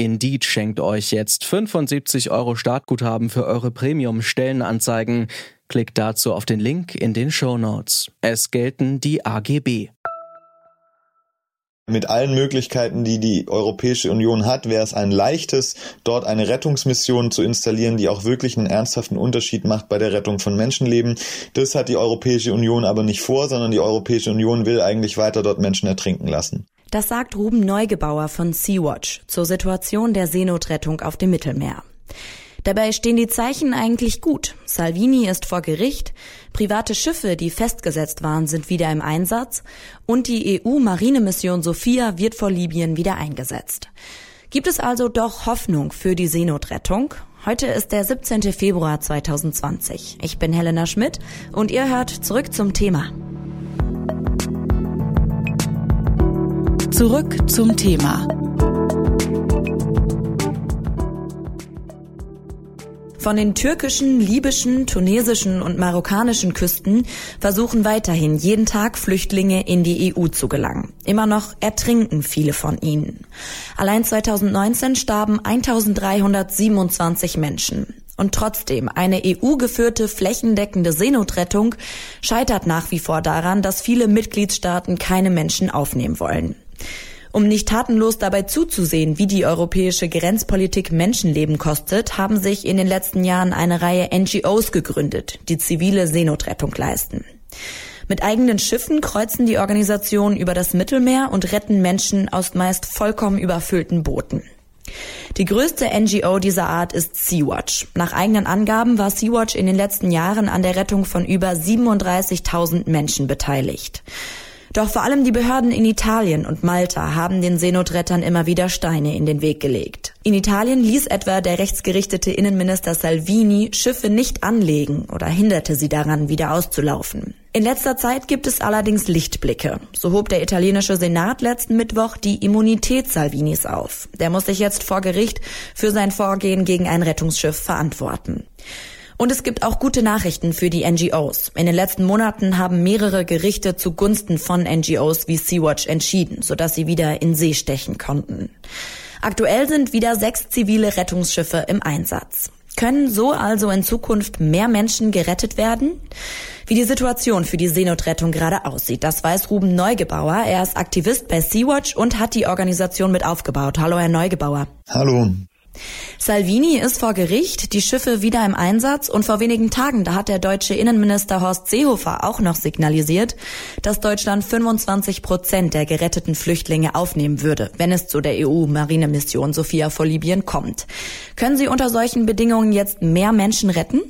Indeed schenkt euch jetzt 75 Euro Startguthaben für eure Premium-Stellenanzeigen. Klickt dazu auf den Link in den Show Notes. Es gelten die AGB. Mit allen Möglichkeiten, die die Europäische Union hat, wäre es ein leichtes, dort eine Rettungsmission zu installieren, die auch wirklich einen ernsthaften Unterschied macht bei der Rettung von Menschenleben. Das hat die Europäische Union aber nicht vor, sondern die Europäische Union will eigentlich weiter dort Menschen ertrinken lassen. Das sagt Ruben Neugebauer von Sea-Watch zur Situation der Seenotrettung auf dem Mittelmeer. Dabei stehen die Zeichen eigentlich gut. Salvini ist vor Gericht, private Schiffe, die festgesetzt waren, sind wieder im Einsatz und die EU-Marinemission Sophia wird vor Libyen wieder eingesetzt. Gibt es also doch Hoffnung für die Seenotrettung? Heute ist der 17. Februar 2020. Ich bin Helena Schmidt und ihr hört zurück zum Thema. Zurück zum Thema. Von den türkischen, libyschen, tunesischen und marokkanischen Küsten versuchen weiterhin jeden Tag Flüchtlinge in die EU zu gelangen. Immer noch ertrinken viele von ihnen. Allein 2019 starben 1327 Menschen. Und trotzdem, eine EU-geführte flächendeckende Seenotrettung scheitert nach wie vor daran, dass viele Mitgliedstaaten keine Menschen aufnehmen wollen. Um nicht tatenlos dabei zuzusehen, wie die europäische Grenzpolitik Menschenleben kostet, haben sich in den letzten Jahren eine Reihe NGOs gegründet, die zivile Seenotrettung leisten. Mit eigenen Schiffen kreuzen die Organisationen über das Mittelmeer und retten Menschen aus meist vollkommen überfüllten Booten. Die größte NGO dieser Art ist Sea-Watch. Nach eigenen Angaben war Sea-Watch in den letzten Jahren an der Rettung von über 37.000 Menschen beteiligt. Doch vor allem die Behörden in Italien und Malta haben den Seenotrettern immer wieder Steine in den Weg gelegt. In Italien ließ etwa der rechtsgerichtete Innenminister Salvini Schiffe nicht anlegen oder hinderte sie daran, wieder auszulaufen. In letzter Zeit gibt es allerdings Lichtblicke. So hob der italienische Senat letzten Mittwoch die Immunität Salvinis auf. Der muss sich jetzt vor Gericht für sein Vorgehen gegen ein Rettungsschiff verantworten. Und es gibt auch gute Nachrichten für die NGOs. In den letzten Monaten haben mehrere Gerichte zugunsten von NGOs wie Sea-Watch entschieden, sodass sie wieder in See stechen konnten. Aktuell sind wieder sechs zivile Rettungsschiffe im Einsatz. Können so also in Zukunft mehr Menschen gerettet werden? Wie die Situation für die Seenotrettung gerade aussieht, das weiß Ruben Neugebauer. Er ist Aktivist bei Sea-Watch und hat die Organisation mit aufgebaut. Hallo, Herr Neugebauer. Hallo. Salvini ist vor Gericht, die Schiffe wieder im Einsatz und vor wenigen Tagen, da hat der deutsche Innenminister Horst Seehofer auch noch signalisiert, dass Deutschland 25 Prozent der geretteten Flüchtlinge aufnehmen würde, wenn es zu der EU-Marinemission Sophia vor Libyen kommt. Können Sie unter solchen Bedingungen jetzt mehr Menschen retten?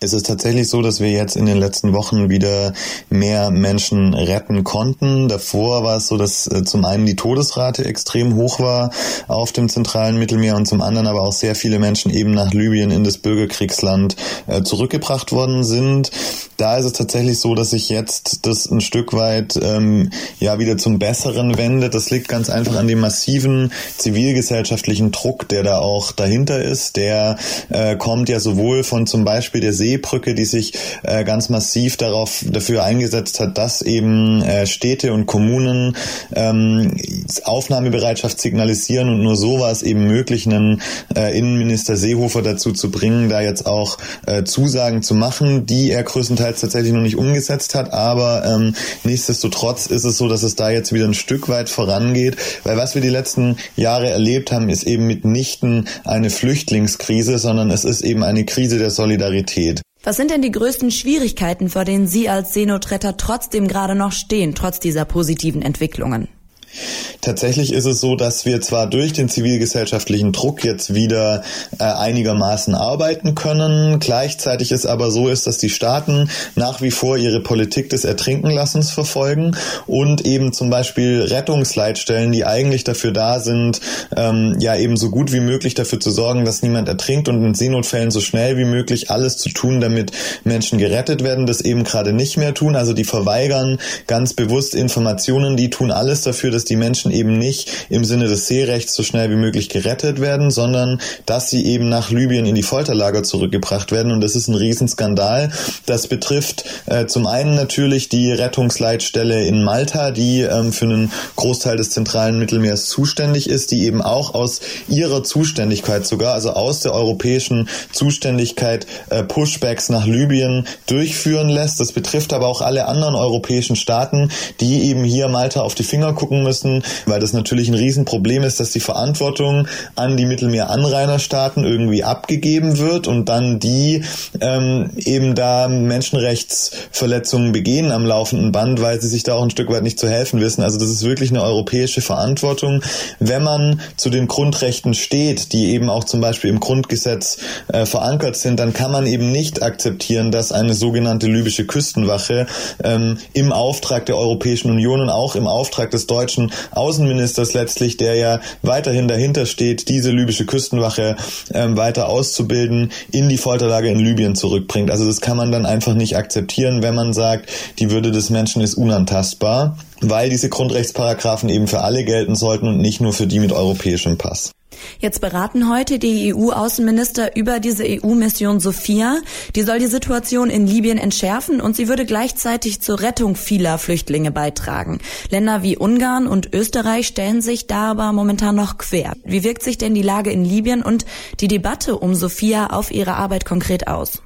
Es ist tatsächlich so, dass wir jetzt in den letzten Wochen wieder mehr Menschen retten konnten. Davor war es so, dass äh, zum einen die Todesrate extrem hoch war auf dem zentralen Mittelmeer und zum anderen aber auch sehr viele Menschen eben nach Libyen in das Bürgerkriegsland äh, zurückgebracht worden sind. Da ist es tatsächlich so, dass sich jetzt das ein Stück weit ähm, ja wieder zum Besseren wendet. Das liegt ganz einfach an dem massiven zivilgesellschaftlichen Druck, der da auch dahinter ist. Der äh, kommt ja sowohl von zum Beispiel der Seebrücke, die sich äh, ganz massiv darauf dafür eingesetzt hat, dass eben äh, Städte und Kommunen ähm, Aufnahmebereitschaft signalisieren und nur so war es eben möglich, einen äh, Innenminister Seehofer dazu zu bringen, da jetzt auch Zusagen zu machen, die er größtenteils tatsächlich noch nicht umgesetzt hat, aber ähm, nichtsdestotrotz ist es so, dass es da jetzt wieder ein Stück weit vorangeht, weil was wir die letzten Jahre erlebt haben, ist eben mitnichten eine Flüchtlingskrise, sondern es ist eben eine Krise der Solidarität. Was sind denn die größten Schwierigkeiten, vor denen Sie als Seenotretter trotzdem gerade noch stehen, trotz dieser positiven Entwicklungen? Tatsächlich ist es so, dass wir zwar durch den zivilgesellschaftlichen Druck jetzt wieder äh, einigermaßen arbeiten können, gleichzeitig ist aber so ist, dass die Staaten nach wie vor ihre Politik des Ertrinkenlassens verfolgen und eben zum Beispiel Rettungsleitstellen, die eigentlich dafür da sind, ähm, ja eben so gut wie möglich dafür zu sorgen, dass niemand ertrinkt und in Seenotfällen so schnell wie möglich alles zu tun, damit Menschen gerettet werden, das eben gerade nicht mehr tun. Also die verweigern ganz bewusst Informationen, die tun alles dafür, dass die Menschen eben nicht im Sinne des Seerechts so schnell wie möglich gerettet werden, sondern dass sie eben nach Libyen in die Folterlager zurückgebracht werden. Und das ist ein Riesenskandal. Das betrifft äh, zum einen natürlich die Rettungsleitstelle in Malta, die ähm, für einen Großteil des zentralen Mittelmeers zuständig ist, die eben auch aus ihrer Zuständigkeit sogar, also aus der europäischen Zuständigkeit, äh, Pushbacks nach Libyen durchführen lässt. Das betrifft aber auch alle anderen europäischen Staaten, die eben hier Malta auf die Finger gucken müssen, weil das natürlich ein Riesenproblem ist, dass die Verantwortung an die Mittelmeeranrainerstaaten irgendwie abgegeben wird und dann die ähm, eben da Menschenrechtsverletzungen begehen am laufenden Band, weil sie sich da auch ein Stück weit nicht zu helfen wissen. Also das ist wirklich eine europäische Verantwortung. Wenn man zu den Grundrechten steht, die eben auch zum Beispiel im Grundgesetz äh, verankert sind, dann kann man eben nicht akzeptieren, dass eine sogenannte libysche Küstenwache ähm, im Auftrag der Europäischen Union und auch im Auftrag des deutschen Außenministers letztlich, der ja weiterhin dahinter steht, diese libysche Küstenwache ähm, weiter auszubilden, in die Folterlage in Libyen zurückbringt. Also das kann man dann einfach nicht akzeptieren, wenn man sagt, die Würde des Menschen ist unantastbar, weil diese Grundrechtsparagraphen eben für alle gelten sollten und nicht nur für die mit europäischem Pass. Jetzt beraten heute die EU-Außenminister über diese EU-Mission Sophia. Die soll die Situation in Libyen entschärfen und sie würde gleichzeitig zur Rettung vieler Flüchtlinge beitragen. Länder wie Ungarn und Österreich stellen sich da aber momentan noch quer. Wie wirkt sich denn die Lage in Libyen und die Debatte um Sophia auf ihre Arbeit konkret aus?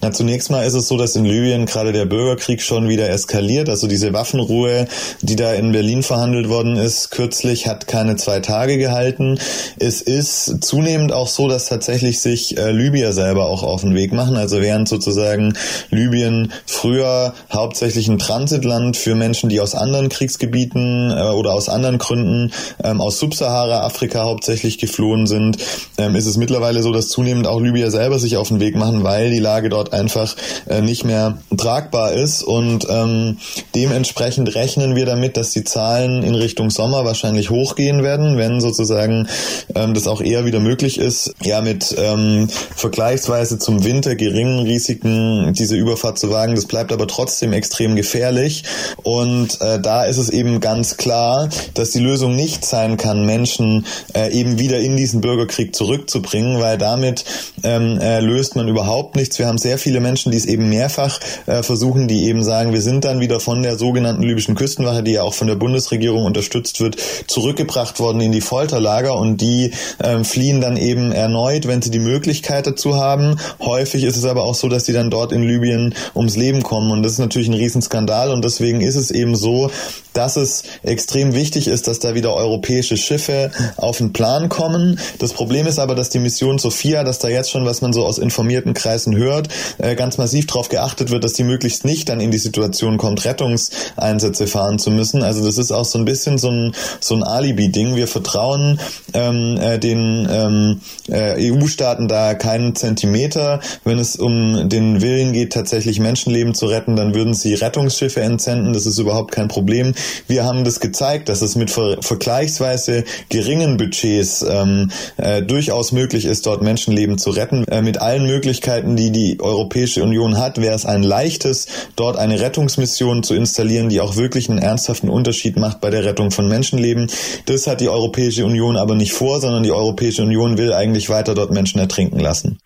Na, zunächst mal ist es so, dass in Libyen gerade der Bürgerkrieg schon wieder eskaliert. Also diese Waffenruhe, die da in Berlin verhandelt worden ist, kürzlich hat keine zwei Tage gehalten. Es ist zunehmend auch so, dass tatsächlich sich äh, Libyer selber auch auf den Weg machen. Also während sozusagen Libyen früher hauptsächlich ein Transitland für Menschen, die aus anderen Kriegsgebieten äh, oder aus anderen Gründen ähm, aus Subsahara-Afrika hauptsächlich geflohen sind, ähm, ist es mittlerweile so, dass zunehmend auch Libyer selber sich auf den Weg machen, weil die Lage Lage dort einfach äh, nicht mehr tragbar ist und ähm, dementsprechend rechnen wir damit, dass die Zahlen in Richtung Sommer wahrscheinlich hochgehen werden, wenn sozusagen ähm, das auch eher wieder möglich ist, ja mit ähm, vergleichsweise zum Winter geringen Risiken diese Überfahrt zu wagen. Das bleibt aber trotzdem extrem gefährlich und äh, da ist es eben ganz klar, dass die Lösung nicht sein kann, Menschen äh, eben wieder in diesen Bürgerkrieg zurückzubringen, weil damit ähm, äh, löst man überhaupt nichts. Wir haben sehr viele Menschen, die es eben mehrfach äh, versuchen, die eben sagen, wir sind dann wieder von der sogenannten libyschen Küstenwache, die ja auch von der Bundesregierung unterstützt wird, zurückgebracht worden in die Folterlager und die äh, fliehen dann eben erneut, wenn sie die Möglichkeit dazu haben. Häufig ist es aber auch so, dass sie dann dort in Libyen ums Leben kommen und das ist natürlich ein Riesenskandal und deswegen ist es eben so, dass es extrem wichtig ist, dass da wieder europäische Schiffe auf den Plan kommen. Das Problem ist aber, dass die Mission Sophia, dass da jetzt schon, was man so aus informierten Kreisen hört, gehört, äh, ganz massiv darauf geachtet wird, dass die möglichst nicht dann in die Situation kommt, Rettungseinsätze fahren zu müssen. Also das ist auch so ein bisschen so ein, so ein Alibi-Ding. Wir vertrauen ähm, äh, den ähm, äh, EU-Staaten da keinen Zentimeter. Wenn es um den Willen geht, tatsächlich Menschenleben zu retten, dann würden sie Rettungsschiffe entsenden. Das ist überhaupt kein Problem. Wir haben das gezeigt, dass es mit ver vergleichsweise geringen Budgets ähm, äh, durchaus möglich ist, dort Menschenleben zu retten, äh, mit allen Möglichkeiten, die die die Europäische Union hat, wäre es ein leichtes, dort eine Rettungsmission zu installieren, die auch wirklich einen ernsthaften Unterschied macht bei der Rettung von Menschenleben. Das hat die Europäische Union aber nicht vor, sondern die Europäische Union will eigentlich weiter dort Menschen ertrinken lassen.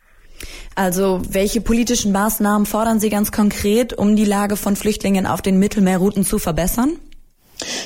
Also welche politischen Maßnahmen fordern Sie ganz konkret, um die Lage von Flüchtlingen auf den Mittelmeerrouten zu verbessern?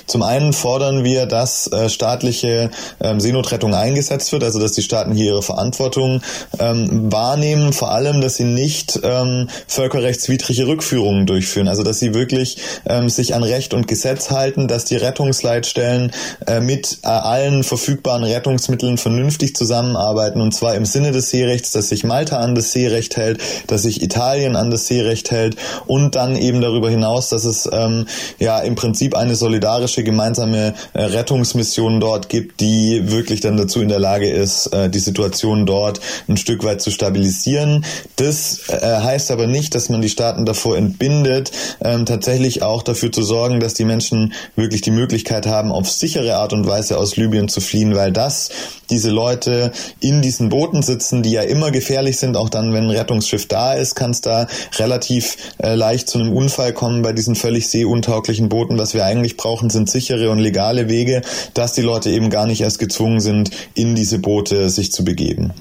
Zum einen fordern wir, dass äh, staatliche ähm, Seenotrettung eingesetzt wird, also dass die Staaten hier ihre Verantwortung ähm, wahrnehmen, vor allem, dass sie nicht ähm, völkerrechtswidrige Rückführungen durchführen, also dass sie wirklich ähm, sich an Recht und Gesetz halten, dass die Rettungsleitstellen äh, mit äh, allen verfügbaren Rettungsmitteln vernünftig zusammenarbeiten. Und zwar im Sinne des Seerechts, dass sich Malta an das Seerecht hält, dass sich Italien an das Seerecht hält und dann eben darüber hinaus, dass es ähm, ja im Prinzip eine Solidarität solidarische gemeinsame äh, Rettungsmission dort gibt, die wirklich dann dazu in der Lage ist, äh, die Situation dort ein Stück weit zu stabilisieren. Das äh, heißt aber nicht, dass man die Staaten davor entbindet, ähm, tatsächlich auch dafür zu sorgen, dass die Menschen wirklich die Möglichkeit haben, auf sichere Art und Weise aus Libyen zu fliehen, weil das diese Leute in diesen Booten sitzen, die ja immer gefährlich sind, auch dann, wenn ein Rettungsschiff da ist, kann es da relativ äh, leicht zu einem Unfall kommen bei diesen völlig seeuntauglichen Booten. Was wir eigentlich brauchen, sind sichere und legale Wege, dass die Leute eben gar nicht erst gezwungen sind, in diese Boote sich zu begeben.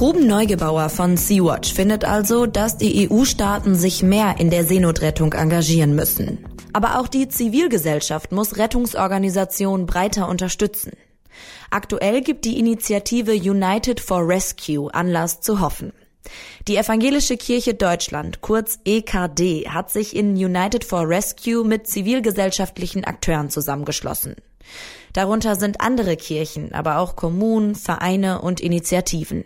Ruben Neugebauer von Sea-Watch findet also, dass die EU-Staaten sich mehr in der Seenotrettung engagieren müssen. Aber auch die Zivilgesellschaft muss Rettungsorganisationen breiter unterstützen. Aktuell gibt die Initiative United for Rescue Anlass zu hoffen. Die Evangelische Kirche Deutschland, kurz EKD, hat sich in United for Rescue mit zivilgesellschaftlichen Akteuren zusammengeschlossen. Darunter sind andere Kirchen, aber auch Kommunen, Vereine und Initiativen.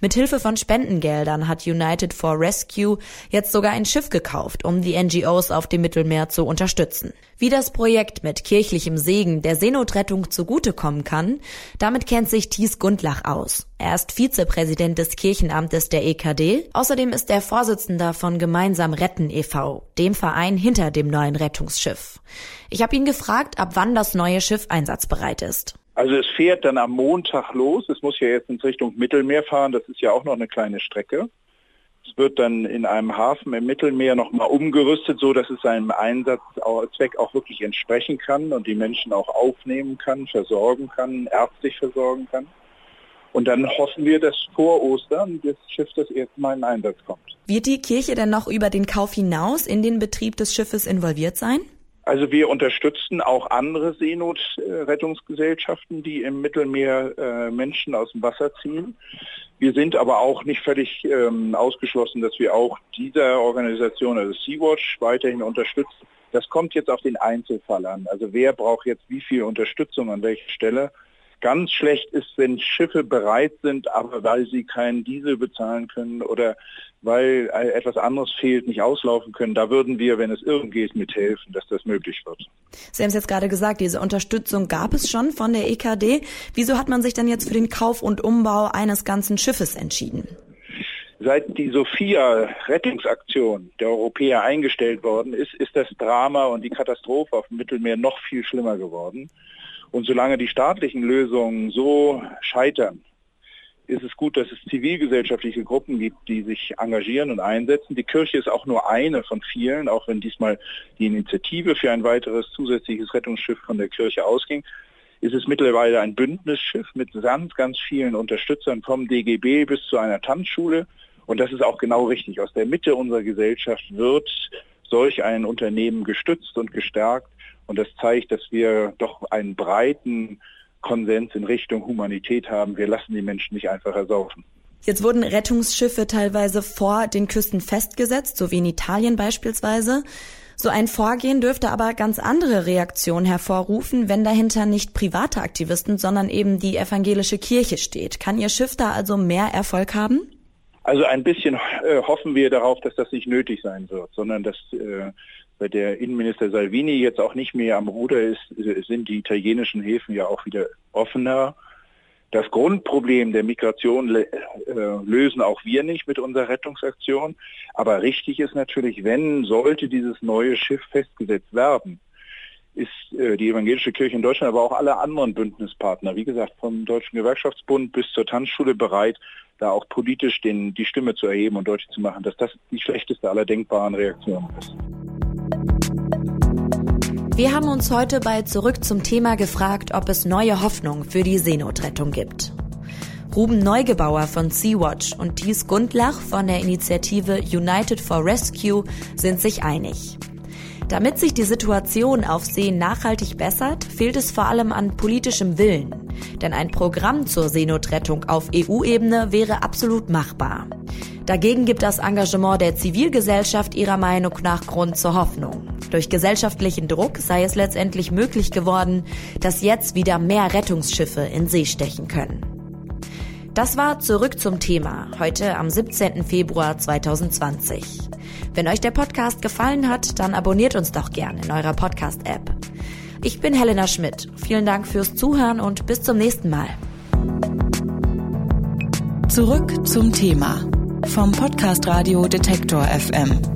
Mit Hilfe von Spendengeldern hat United for Rescue jetzt sogar ein Schiff gekauft, um die NGOs auf dem Mittelmeer zu unterstützen. Wie das Projekt mit kirchlichem Segen der Seenotrettung zugutekommen kann, damit kennt sich Thies Gundlach aus. Er ist Vizepräsident des Kirchenamtes der EKD. Außerdem ist er Vorsitzender von Gemeinsam Retten e.V., dem Verein hinter dem neuen Rettungsschiff. Ich habe ihn gefragt, ab wann das neue Schiff einsatzbereit ist. Also es fährt dann am Montag los. Es muss ja jetzt in Richtung Mittelmeer fahren. Das ist ja auch noch eine kleine Strecke. Es wird dann in einem Hafen im Mittelmeer nochmal umgerüstet, so dass es seinem Einsatzzweck auch wirklich entsprechen kann und die Menschen auch aufnehmen kann, versorgen kann, ärztlich versorgen kann. Und dann hoffen wir, dass vor Ostern das Schiff das erste Mal in Einsatz kommt. Wird die Kirche denn noch über den Kauf hinaus in den Betrieb des Schiffes involviert sein? Also wir unterstützen auch andere Seenotrettungsgesellschaften, die im Mittelmeer äh, Menschen aus dem Wasser ziehen. Wir sind aber auch nicht völlig ähm, ausgeschlossen, dass wir auch dieser Organisation, also Sea-Watch, weiterhin unterstützen. Das kommt jetzt auf den Einzelfall an. Also wer braucht jetzt wie viel Unterstützung an welcher Stelle? Ganz schlecht ist, wenn Schiffe bereit sind, aber weil sie keinen Diesel bezahlen können oder weil etwas anderes fehlt, nicht auslaufen können. Da würden wir, wenn es irgend geht, mithelfen, dass das möglich wird. Sie haben es jetzt gerade gesagt, diese Unterstützung gab es schon von der EKD. Wieso hat man sich dann jetzt für den Kauf und Umbau eines ganzen Schiffes entschieden? Seit die Sophia-Rettungsaktion der Europäer eingestellt worden ist, ist das Drama und die Katastrophe auf dem Mittelmeer noch viel schlimmer geworden. Und solange die staatlichen Lösungen so scheitern, ist es gut, dass es zivilgesellschaftliche Gruppen gibt, die sich engagieren und einsetzen. Die Kirche ist auch nur eine von vielen, auch wenn diesmal die Initiative für ein weiteres zusätzliches Rettungsschiff von der Kirche ausging. Ist es mittlerweile ein Bündnisschiff mit ganz, ganz vielen Unterstützern vom DGB bis zu einer Tanzschule. Und das ist auch genau richtig. Aus der Mitte unserer Gesellschaft wird solch ein Unternehmen gestützt und gestärkt. Und das zeigt, dass wir doch einen breiten Konsens in Richtung Humanität haben. Wir lassen die Menschen nicht einfach ersaufen. Jetzt wurden Rettungsschiffe teilweise vor den Küsten festgesetzt, so wie in Italien beispielsweise. So ein Vorgehen dürfte aber ganz andere Reaktionen hervorrufen, wenn dahinter nicht private Aktivisten, sondern eben die evangelische Kirche steht. Kann Ihr Schiff da also mehr Erfolg haben? Also ein bisschen äh, hoffen wir darauf, dass das nicht nötig sein wird, sondern dass äh, bei der Innenminister Salvini jetzt auch nicht mehr am Ruder ist, sind die italienischen Häfen ja auch wieder offener. Das Grundproblem der Migration äh, lösen auch wir nicht mit unserer Rettungsaktion. Aber richtig ist natürlich, wenn sollte dieses neue Schiff festgesetzt werden, ist äh, die evangelische Kirche in Deutschland, aber auch alle anderen Bündnispartner, wie gesagt, vom Deutschen Gewerkschaftsbund bis zur Tanzschule bereit, da auch politisch den, die Stimme zu erheben und deutlich zu machen, dass das die schlechteste aller denkbaren Reaktionen ist. Wir haben uns heute bei Zurück zum Thema gefragt, ob es neue Hoffnung für die Seenotrettung gibt. Ruben Neugebauer von Sea-Watch und Thies Gundlach von der Initiative United for Rescue sind sich einig. Damit sich die Situation auf See nachhaltig bessert, fehlt es vor allem an politischem Willen. Denn ein Programm zur Seenotrettung auf EU-Ebene wäre absolut machbar. Dagegen gibt das Engagement der Zivilgesellschaft ihrer Meinung nach Grund zur Hoffnung. Durch gesellschaftlichen Druck sei es letztendlich möglich geworden, dass jetzt wieder mehr Rettungsschiffe in See stechen können. Das war zurück zum Thema, heute am 17. Februar 2020. Wenn euch der Podcast gefallen hat, dann abonniert uns doch gerne in eurer Podcast-App. Ich bin Helena Schmidt. Vielen Dank fürs Zuhören und bis zum nächsten Mal. Zurück zum Thema vom Podcast Radio Detektor FM.